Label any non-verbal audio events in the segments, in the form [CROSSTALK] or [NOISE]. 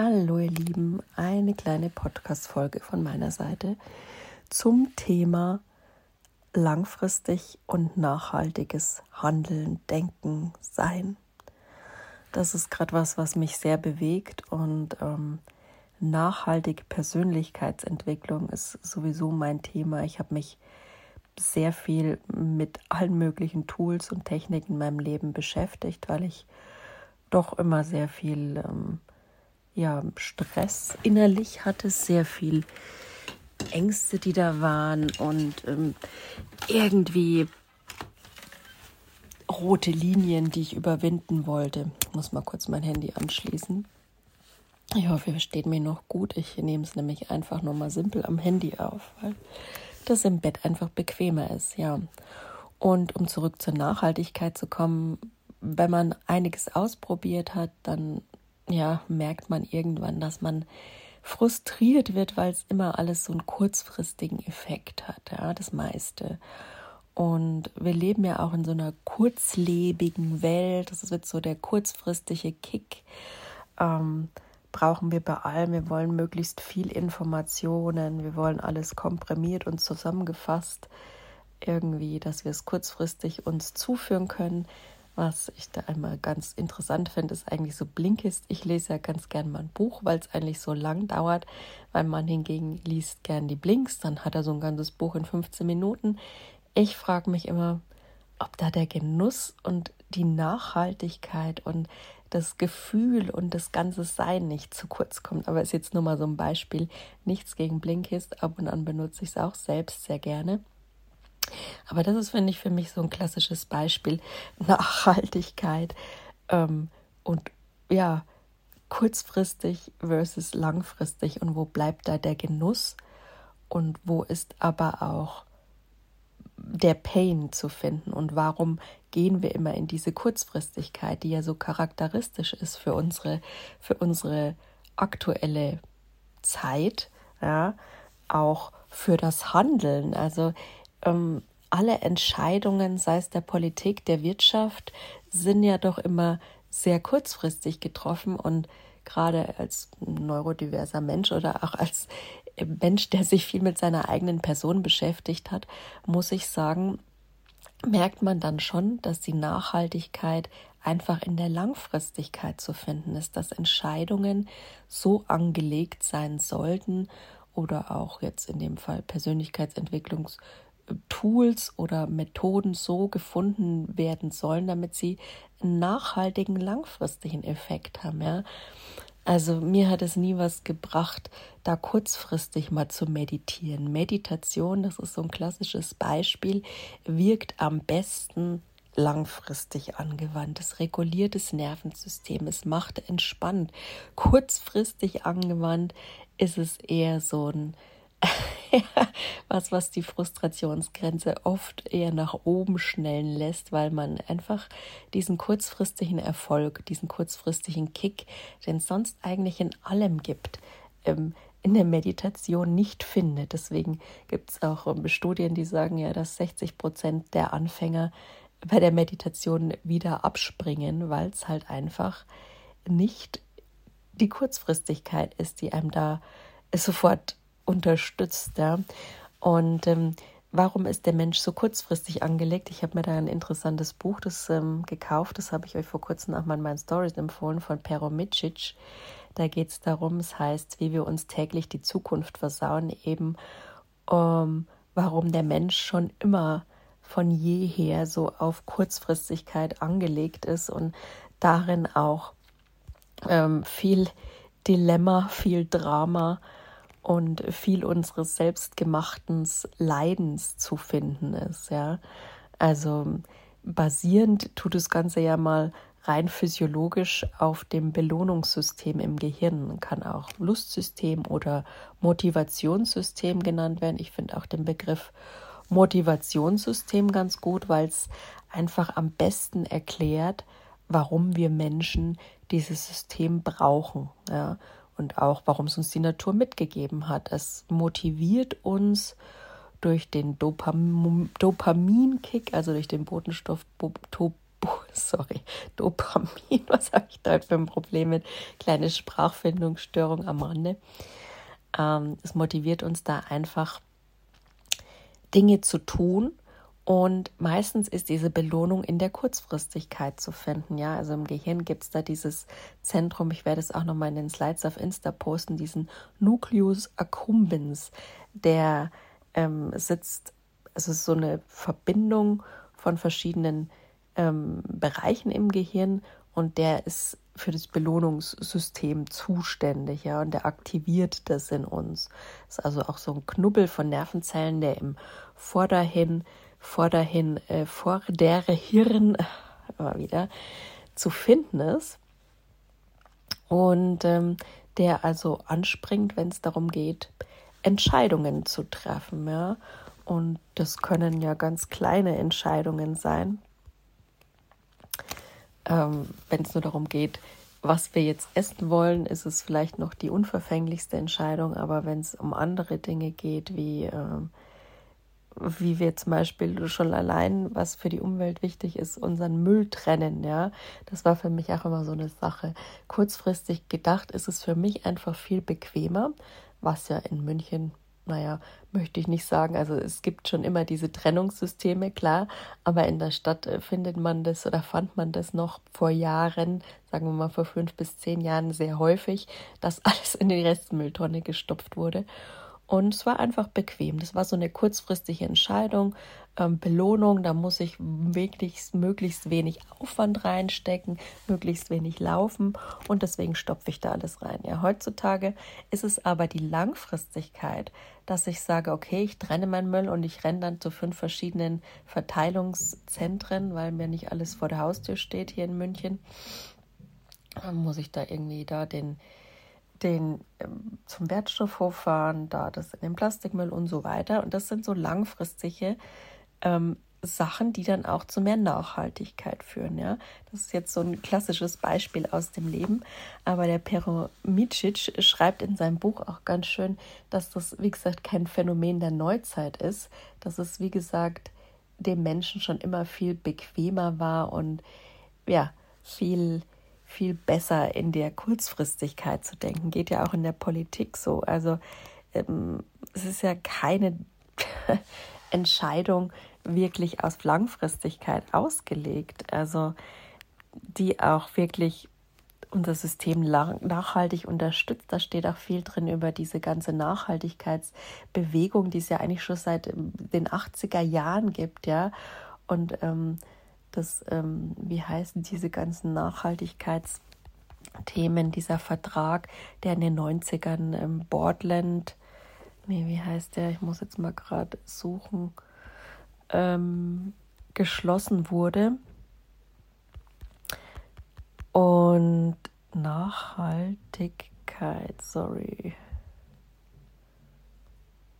Hallo ihr Lieben, eine kleine Podcast-Folge von meiner Seite zum Thema langfristig und nachhaltiges Handeln, Denken, Sein. Das ist gerade was, was mich sehr bewegt und ähm, nachhaltige Persönlichkeitsentwicklung ist sowieso mein Thema. Ich habe mich sehr viel mit allen möglichen Tools und Techniken in meinem Leben beschäftigt, weil ich doch immer sehr viel ähm, ja, Stress innerlich hatte, sehr viel Ängste, die da waren und ähm, irgendwie rote Linien, die ich überwinden wollte. Ich muss mal kurz mein Handy anschließen. Ich hoffe, ihr versteht mich noch gut. Ich nehme es nämlich einfach nur mal simpel am Handy auf, weil das im Bett einfach bequemer ist, ja. Und um zurück zur Nachhaltigkeit zu kommen, wenn man einiges ausprobiert hat, dann ja, merkt man irgendwann, dass man frustriert wird, weil es immer alles so einen kurzfristigen Effekt hat, ja, das meiste. Und wir leben ja auch in so einer kurzlebigen Welt. Das wird so der kurzfristige Kick. Ähm, brauchen wir bei allem. Wir wollen möglichst viel Informationen. Wir wollen alles komprimiert und zusammengefasst. Irgendwie, dass wir es kurzfristig uns zuführen können. Was ich da einmal ganz interessant finde, ist eigentlich so Blinkist. Ich lese ja ganz gern mal ein Buch, weil es eigentlich so lang dauert. Weil man hingegen liest gern die Blinks, dann hat er so ein ganzes Buch in 15 Minuten. Ich frage mich immer, ob da der Genuss und die Nachhaltigkeit und das Gefühl und das ganze Sein nicht zu kurz kommt. Aber ist jetzt nur mal so ein Beispiel. Nichts gegen Blinkist. Ab und an benutze ich es auch selbst sehr gerne. Aber das ist, finde ich, für mich so ein klassisches Beispiel. [LAUGHS] Nachhaltigkeit ähm, und ja, kurzfristig versus langfristig. Und wo bleibt da der Genuss? Und wo ist aber auch der Pain zu finden? Und warum gehen wir immer in diese Kurzfristigkeit, die ja so charakteristisch ist für unsere, für unsere aktuelle Zeit, ja, auch für das Handeln. Also ähm, alle Entscheidungen, sei es der Politik, der Wirtschaft, sind ja doch immer sehr kurzfristig getroffen und gerade als neurodiverser Mensch oder auch als Mensch, der sich viel mit seiner eigenen Person beschäftigt hat, muss ich sagen, merkt man dann schon, dass die Nachhaltigkeit einfach in der Langfristigkeit zu finden ist, dass Entscheidungen so angelegt sein sollten oder auch jetzt in dem Fall Persönlichkeitsentwicklungs Tools oder Methoden so gefunden werden sollen, damit sie einen nachhaltigen, langfristigen Effekt haben. Ja? Also mir hat es nie was gebracht, da kurzfristig mal zu meditieren. Meditation, das ist so ein klassisches Beispiel, wirkt am besten langfristig angewandt. Es reguliert das Nervensystem, es macht entspannt. Kurzfristig angewandt ist es eher so ein [LAUGHS] [LAUGHS] was, was die Frustrationsgrenze oft eher nach oben schnellen lässt, weil man einfach diesen kurzfristigen Erfolg, diesen kurzfristigen Kick, den sonst eigentlich in allem gibt, ähm, in der Meditation nicht findet. Deswegen gibt es auch ähm, Studien, die sagen ja, dass 60 Prozent der Anfänger bei der Meditation wieder abspringen, weil es halt einfach nicht die Kurzfristigkeit ist, die einem da sofort unterstützt. Ja? Und ähm, warum ist der Mensch so kurzfristig angelegt? Ich habe mir da ein interessantes Buch das, ähm, gekauft, das habe ich euch vor kurzem auch mal in meinen Stories empfohlen, von Pero Micic. Da geht es darum, es heißt, wie wir uns täglich die Zukunft versauen, eben um, warum der Mensch schon immer von jeher so auf Kurzfristigkeit angelegt ist und darin auch ähm, viel Dilemma, viel Drama und viel unseres selbstgemachten Leidens zu finden ist. Ja? Also basierend tut das Ganze ja mal rein physiologisch auf dem Belohnungssystem im Gehirn. Kann auch Lustsystem oder Motivationssystem genannt werden. Ich finde auch den Begriff Motivationssystem ganz gut, weil es einfach am besten erklärt, warum wir Menschen dieses System brauchen. Ja und auch warum es uns die Natur mitgegeben hat. Es motiviert uns durch den Dopam Dopaminkick, also durch den Botenstoff sorry, Dopamin, [LAUGHS] was habe ich da für ein Problem mit? Kleine Sprachfindungsstörung am Rande. Ähm, es motiviert uns da einfach, Dinge zu tun. Und meistens ist diese Belohnung in der Kurzfristigkeit zu finden. Ja, also im Gehirn gibt es da dieses Zentrum, ich werde es auch nochmal in den Slides auf Insta posten, diesen Nucleus accumbens, der ähm, sitzt, also so eine Verbindung von verschiedenen ähm, Bereichen im Gehirn und der ist für das Belohnungssystem zuständig, ja, und der aktiviert das in uns. Ist also auch so ein Knubbel von Nervenzellen, der im Vorderhin, Vorderhin, äh, vor der Hirn [LAUGHS] immer wieder zu finden ist. Und ähm, der also anspringt, wenn es darum geht, Entscheidungen zu treffen, ja. Und das können ja ganz kleine Entscheidungen sein ähm, Wenn es nur darum geht, was wir jetzt essen wollen, ist es vielleicht noch die unverfänglichste Entscheidung. Aber wenn es um andere Dinge geht, wie, äh, wie wir zum Beispiel schon allein, was für die Umwelt wichtig ist, unseren Müll trennen, ja, das war für mich auch immer so eine Sache. Kurzfristig gedacht ist es für mich einfach viel bequemer, was ja in München naja, möchte ich nicht sagen. Also es gibt schon immer diese Trennungssysteme, klar, aber in der Stadt äh, findet man das oder fand man das noch vor Jahren, sagen wir mal vor fünf bis zehn Jahren sehr häufig, dass [LAUGHS] alles in die Restmülltonne gestopft wurde. Und es war einfach bequem. Das war so eine kurzfristige Entscheidung. Ähm, Belohnung, da muss ich wirklich möglichst wenig Aufwand reinstecken, möglichst wenig laufen und deswegen stopfe ich da alles rein. Ja, heutzutage ist es aber die Langfristigkeit, dass ich sage, okay, ich trenne meinen Müll und ich renne dann zu fünf verschiedenen Verteilungszentren, weil mir nicht alles vor der Haustür steht hier in München. Dann muss ich da irgendwie da den den ähm, zum Wertstoffhof fahren, da das in den Plastikmüll und so weiter. Und das sind so langfristige ähm, Sachen, die dann auch zu mehr Nachhaltigkeit führen. Ja? Das ist jetzt so ein klassisches Beispiel aus dem Leben. Aber der Pero Micic schreibt in seinem Buch auch ganz schön, dass das, wie gesagt, kein Phänomen der Neuzeit ist. Dass es, wie gesagt, dem Menschen schon immer viel bequemer war und ja, viel viel besser in der Kurzfristigkeit zu denken. Geht ja auch in der Politik so. Also ähm, es ist ja keine [LAUGHS] Entscheidung wirklich aus Langfristigkeit ausgelegt. Also die auch wirklich unser System nachhaltig unterstützt. Da steht auch viel drin über diese ganze Nachhaltigkeitsbewegung, die es ja eigentlich schon seit ähm, den 80er Jahren gibt, ja. Und ähm, das, ähm, wie heißen diese ganzen Nachhaltigkeitsthemen, dieser Vertrag, der in den 90ern ähm, Portland, nee, wie heißt der, ich muss jetzt mal gerade suchen, ähm, geschlossen wurde. Und Nachhaltigkeit, sorry.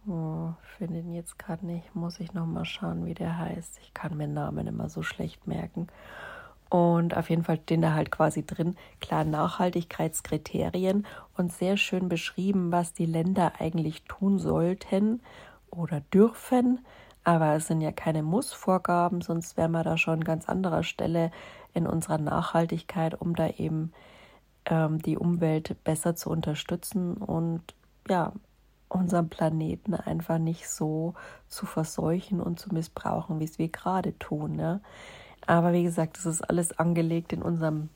Oh, finde ihn jetzt gerade nicht. Muss ich noch mal schauen, wie der heißt. Ich kann mir Namen immer so schlecht merken. Und auf jeden Fall stehen da halt quasi drin, klar Nachhaltigkeitskriterien und sehr schön beschrieben, was die Länder eigentlich tun sollten oder dürfen. Aber es sind ja keine Muss-Vorgaben, sonst wären wir da schon an ganz anderer Stelle in unserer Nachhaltigkeit, um da eben ähm, die Umwelt besser zu unterstützen und ja, unseren Planeten einfach nicht so zu verseuchen und zu missbrauchen, wie es wir gerade tun. Ne? Aber wie gesagt, das ist alles angelegt in unserem,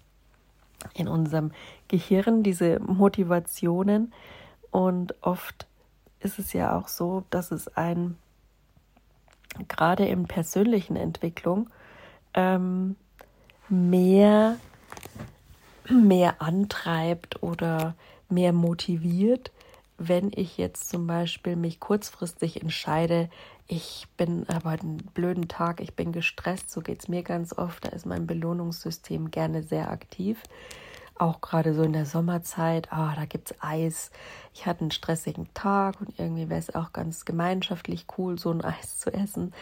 in unserem Gehirn, diese Motivationen. Und oft ist es ja auch so, dass es ein, gerade in persönlichen Entwicklung, ähm, mehr, mehr antreibt oder mehr motiviert, wenn ich jetzt zum Beispiel mich kurzfristig entscheide, ich bin aber einen blöden Tag, ich bin gestresst, so geht es mir ganz oft, da ist mein Belohnungssystem gerne sehr aktiv. Auch gerade so in der Sommerzeit, ah, da gibt es Eis. Ich hatte einen stressigen Tag und irgendwie wäre es auch ganz gemeinschaftlich cool, so ein [LAUGHS] Eis zu essen.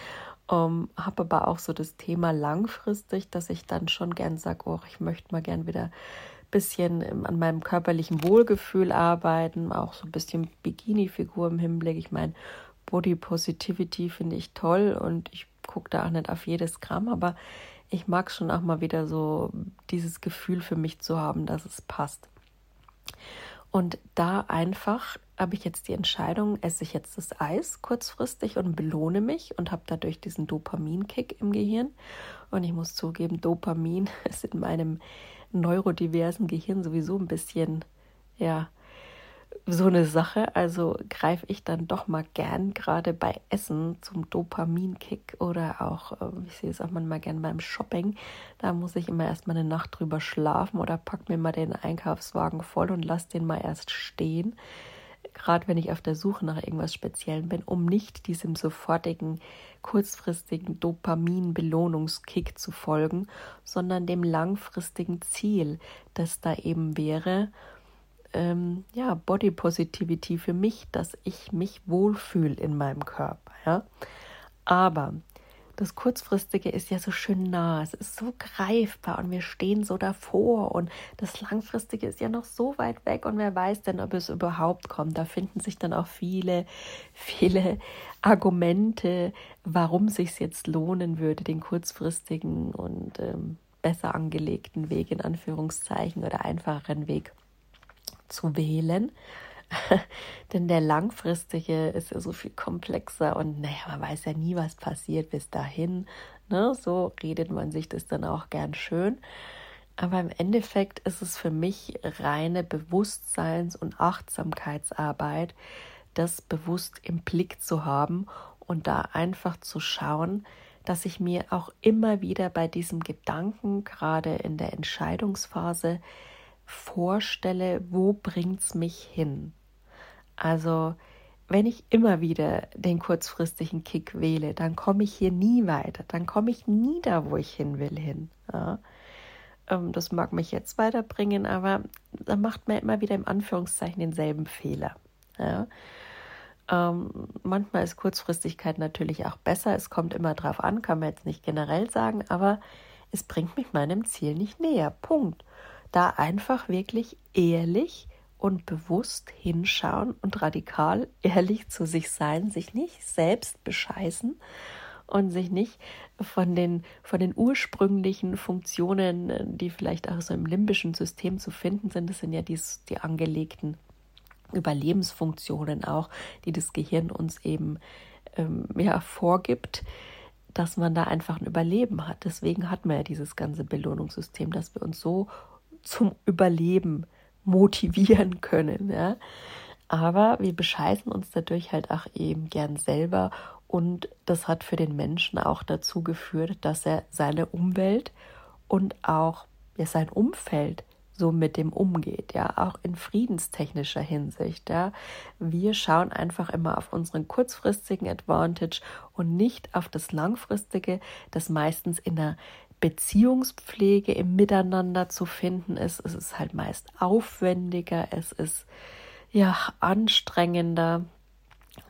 Ähm, habe aber auch so das Thema langfristig, dass ich dann schon gern sage, oh, ich möchte mal gern wieder bisschen an meinem körperlichen Wohlgefühl arbeiten, auch so ein bisschen Bikini-Figur im Hinblick. Ich meine, Body Positivity finde ich toll und ich gucke da auch nicht auf jedes Gramm, aber ich mag schon auch mal wieder so dieses Gefühl für mich zu haben, dass es passt. Und da einfach habe ich jetzt die Entscheidung, esse ich jetzt das Eis kurzfristig und belohne mich und habe dadurch diesen Dopaminkick im Gehirn. Und ich muss zugeben, Dopamin [LAUGHS] ist in meinem neurodiversen Gehirn sowieso ein bisschen, ja, so eine Sache. Also greife ich dann doch mal gern gerade bei Essen zum Dopaminkick oder auch, ähm, ich sehe es auch manchmal gern beim Shopping. Da muss ich immer erst mal eine Nacht drüber schlafen oder pack mir mal den Einkaufswagen voll und lass den mal erst stehen. Gerade wenn ich auf der Suche nach irgendwas Speziellem bin, um nicht diesem sofortigen, kurzfristigen Dopamin-Belohnungskick zu folgen, sondern dem langfristigen Ziel, das da eben wäre, ähm, ja, Body Positivity für mich, dass ich mich wohlfühle in meinem Körper. Ja? Aber das Kurzfristige ist ja so schön nah, es ist so greifbar und wir stehen so davor und das Langfristige ist ja noch so weit weg und wer weiß denn, ob es überhaupt kommt. Da finden sich dann auch viele, viele Argumente, warum sich jetzt lohnen würde, den kurzfristigen und ähm, besser angelegten Weg in Anführungszeichen oder einfacheren Weg zu wählen. [LAUGHS] Denn der langfristige ist ja so viel komplexer und naja, man weiß ja nie, was passiert bis dahin. Ne? So redet man sich das dann auch gern schön. Aber im Endeffekt ist es für mich reine Bewusstseins- und Achtsamkeitsarbeit, das bewusst im Blick zu haben und da einfach zu schauen, dass ich mir auch immer wieder bei diesem Gedanken, gerade in der Entscheidungsphase, vorstelle, wo es mich hin? Also, wenn ich immer wieder den kurzfristigen Kick wähle, dann komme ich hier nie weiter, dann komme ich nie da, wo ich hin will, hin. Ja. Ähm, das mag mich jetzt weiterbringen, aber da macht man immer wieder im Anführungszeichen denselben Fehler. Ja. Ähm, manchmal ist Kurzfristigkeit natürlich auch besser. Es kommt immer drauf an, kann man jetzt nicht generell sagen, aber es bringt mich meinem Ziel nicht näher. Punkt da einfach wirklich ehrlich und bewusst hinschauen und radikal ehrlich zu sich sein, sich nicht selbst bescheißen und sich nicht von den, von den ursprünglichen Funktionen, die vielleicht auch so im limbischen System zu finden sind, das sind ja die, die angelegten Überlebensfunktionen auch, die das Gehirn uns eben ähm, ja, vorgibt, dass man da einfach ein Überleben hat. Deswegen hat man ja dieses ganze Belohnungssystem, dass wir uns so zum Überleben motivieren [LAUGHS] können. Ja? Aber wir bescheißen uns dadurch halt auch eben gern selber und das hat für den Menschen auch dazu geführt, dass er seine Umwelt und auch ja, sein Umfeld so mit dem umgeht, ja, auch in friedenstechnischer Hinsicht, ja. Wir schauen einfach immer auf unseren kurzfristigen Advantage und nicht auf das langfristige, das meistens in einer Beziehungspflege im Miteinander zu finden ist. Es ist halt meist aufwendiger, es ist ja anstrengender,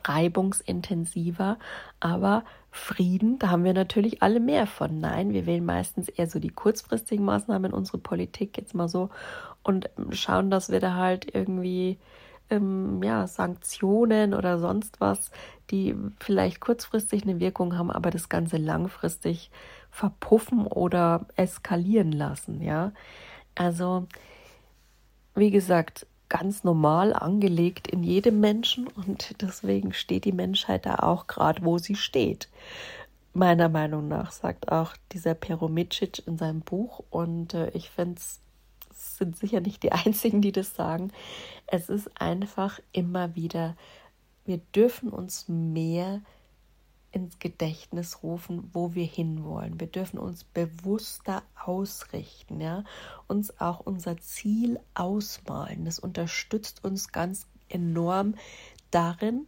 reibungsintensiver, aber Frieden, da haben wir natürlich alle mehr von. Nein, wir wählen meistens eher so die kurzfristigen Maßnahmen in unsere Politik jetzt mal so und schauen, dass wir da halt irgendwie ähm, ja, Sanktionen oder sonst was, die vielleicht kurzfristig eine Wirkung haben, aber das Ganze langfristig verpuffen oder eskalieren lassen, ja. Also, wie gesagt, ganz normal angelegt in jedem Menschen und deswegen steht die Menschheit da auch gerade, wo sie steht. Meiner Meinung nach sagt auch dieser Peromicic in seinem Buch und äh, ich finde es sind sicher nicht die [LAUGHS] einzigen, die das sagen. Es ist einfach immer wieder, wir dürfen uns mehr ins Gedächtnis rufen, wo wir hinwollen. Wir dürfen uns bewusster ausrichten, ja, uns auch unser Ziel ausmalen. Das unterstützt uns ganz enorm darin,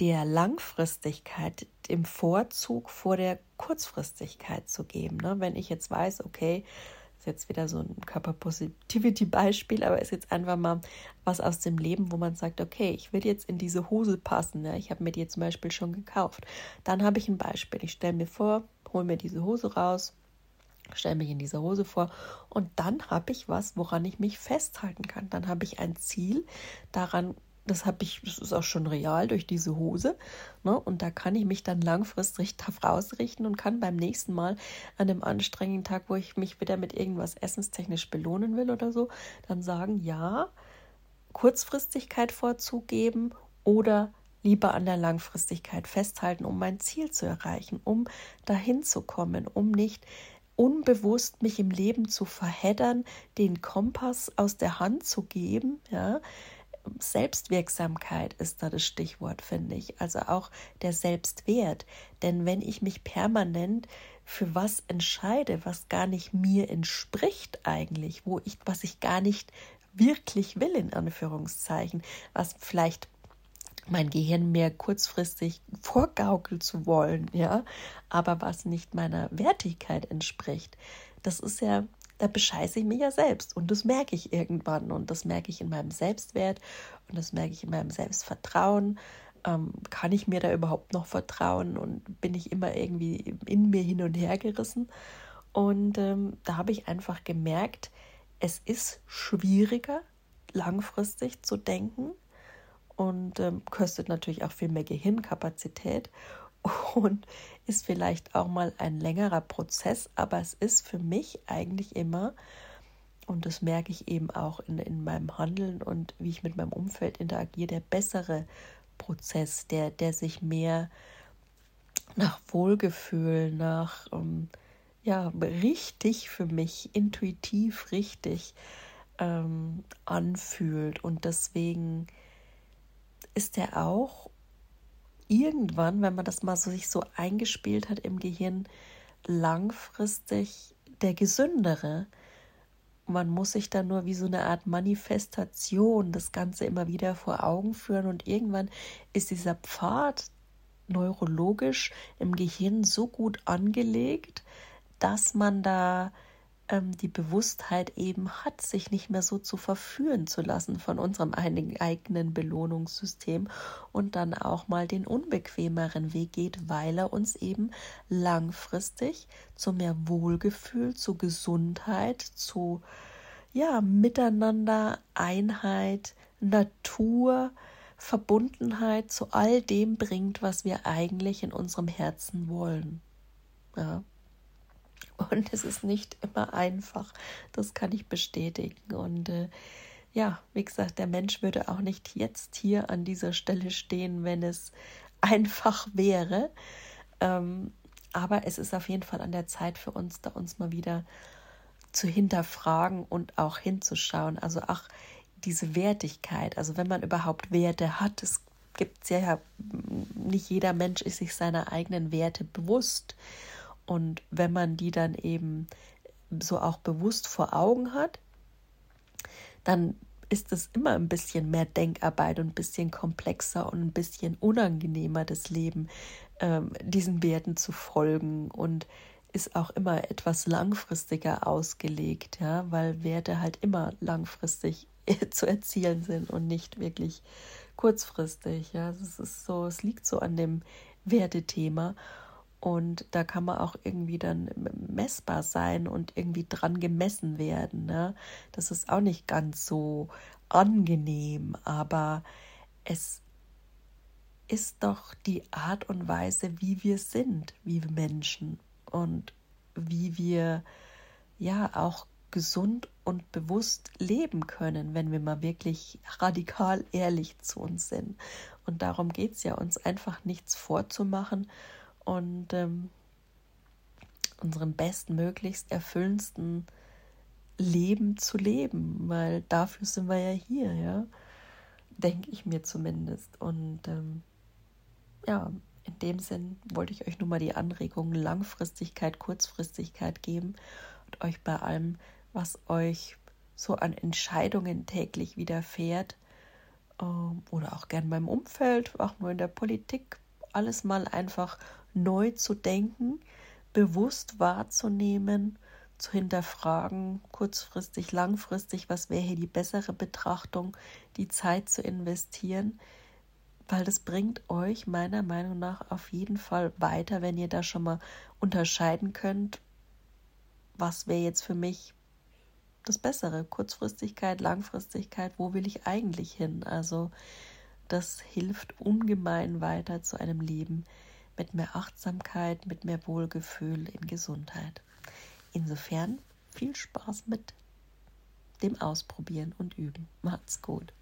der Langfristigkeit im Vorzug vor der Kurzfristigkeit zu geben. Ne? Wenn ich jetzt weiß, okay, jetzt wieder so ein Körperpositivity-Beispiel, aber ist jetzt einfach mal was aus dem Leben, wo man sagt, okay, ich will jetzt in diese Hose passen. Ne? Ich habe mir die zum Beispiel schon gekauft. Dann habe ich ein Beispiel. Ich stelle mir vor, hole mir diese Hose raus, stelle mich in diese Hose vor und dann habe ich was, woran ich mich festhalten kann. Dann habe ich ein Ziel, daran das habe ich, das ist auch schon real durch diese Hose. Ne? Und da kann ich mich dann langfristig [LAUGHS] darauf ausrichten und kann beim nächsten Mal an einem anstrengenden Tag, wo ich mich wieder mit irgendwas essenstechnisch belohnen will oder so, dann sagen, ja, Kurzfristigkeit vorzugeben oder lieber an der Langfristigkeit festhalten, um mein Ziel zu erreichen, um dahin zu kommen, um nicht unbewusst mich im Leben zu verheddern, den Kompass aus der Hand zu geben, ja, Selbstwirksamkeit ist da das Stichwort, finde ich. Also auch der Selbstwert. Denn wenn ich mich permanent für was entscheide, was gar nicht mir entspricht eigentlich, wo ich, was ich gar nicht wirklich will, in Anführungszeichen, was vielleicht mein Gehirn mir kurzfristig vorgaukelt zu wollen, ja, aber was nicht meiner Wertigkeit entspricht. Das ist ja da bescheiße ich mich ja selbst. Und das merke ich irgendwann. Und das merke ich in meinem Selbstwert und das merke ich in meinem Selbstvertrauen. Ähm, kann ich mir da überhaupt noch vertrauen? Und bin ich immer irgendwie in mir hin und her gerissen? Und ähm, da habe ich einfach gemerkt, es ist schwieriger, langfristig zu denken und ähm, kostet natürlich auch viel mehr Gehirnkapazität [LAUGHS] und ist vielleicht auch mal ein längerer Prozess, aber es ist für mich eigentlich immer, und das merke ich eben auch in, in meinem Handeln und wie ich mit meinem Umfeld interagiere, der bessere Prozess, der, der sich mehr nach Wohlgefühl, nach ähm, ja, richtig für mich, intuitiv richtig ähm, anfühlt. Und deswegen ist er auch irgendwann, wenn man das mal so sich so eingespielt hat im Gehirn, langfristig der gesündere. Man muss sich dann nur wie so eine Art Manifestation das Ganze immer wieder vor Augen führen und irgendwann ist dieser Pfad neurologisch im Gehirn so gut angelegt, dass man da ähm, die Bewusstheit eben hat, sich nicht mehr so zu verführen zu lassen von unserem eigenen Belohnungssystem und dann auch mal den unbequemeren Weg geht, weil er uns eben langfristig zu mehr Wohlgefühl, zu Gesundheit, zu ja, Miteinander, Einheit, Natur, Verbundenheit zu all dem bringt, was wir eigentlich in unserem Herzen wollen. Ja. Und es ist nicht immer einfach. Das kann ich bestätigen. Und äh, ja, wie gesagt, der Mensch würde auch nicht jetzt hier an dieser Stelle stehen, wenn es [LAUGHS] einfach wäre. Ähm, aber es ist auf jeden Fall an der Zeit für uns, da uns mal wieder zu hinterfragen und auch hinzuschauen. Also ach, diese Wertigkeit, also wenn man überhaupt Werte hat, es gibt ja, nicht jeder Mensch ist sich seiner eigenen Werte bewusst. Und wenn man die dann eben so auch bewusst vor Augen hat, dann ist es immer ein bisschen mehr Denkarbeit und ein bisschen komplexer und ein bisschen unangenehmer, das Leben ähm, diesen Werten zu folgen und ist auch immer etwas langfristiger ausgelegt, ja, weil Werte halt immer langfristig [LAUGHS] zu erzielen sind und nicht wirklich kurzfristig. Ja, es ist so, es liegt so an dem Wertethema. Und da kann man auch irgendwie dann messbar sein und irgendwie dran gemessen werden. Ne? Das ist auch nicht ganz so angenehm, aber es ist doch die Art und Weise, wie wir sind, wie Menschen und wie wir ja auch gesund und bewusst leben können, wenn wir mal wirklich radikal ehrlich zu uns sind. Und darum geht es ja, uns einfach nichts vorzumachen und ähm, unseren bestmöglichst erfüllendsten Leben zu leben, weil dafür sind wir ja hier, ja, denke ich mir zumindest. Und ähm, ja, in dem Sinn wollte ich euch nur mal die Anregung Langfristigkeit, Kurzfristigkeit geben und euch bei allem, was euch so an Entscheidungen täglich widerfährt ähm, oder auch gern beim Umfeld, auch nur in der Politik, alles mal einfach neu zu denken, bewusst wahrzunehmen, zu hinterfragen, kurzfristig, langfristig, was wäre hier die bessere Betrachtung, die Zeit zu investieren, weil das bringt euch meiner Meinung nach auf jeden Fall weiter, wenn ihr da schon mal unterscheiden könnt, was wäre jetzt für mich das Bessere, Kurzfristigkeit, Langfristigkeit, wo will ich eigentlich hin? Also das hilft ungemein weiter zu einem Leben mit mehr Achtsamkeit, mit mehr Wohlgefühl in Gesundheit. Insofern viel Spaß mit dem Ausprobieren und Üben. Macht's gut.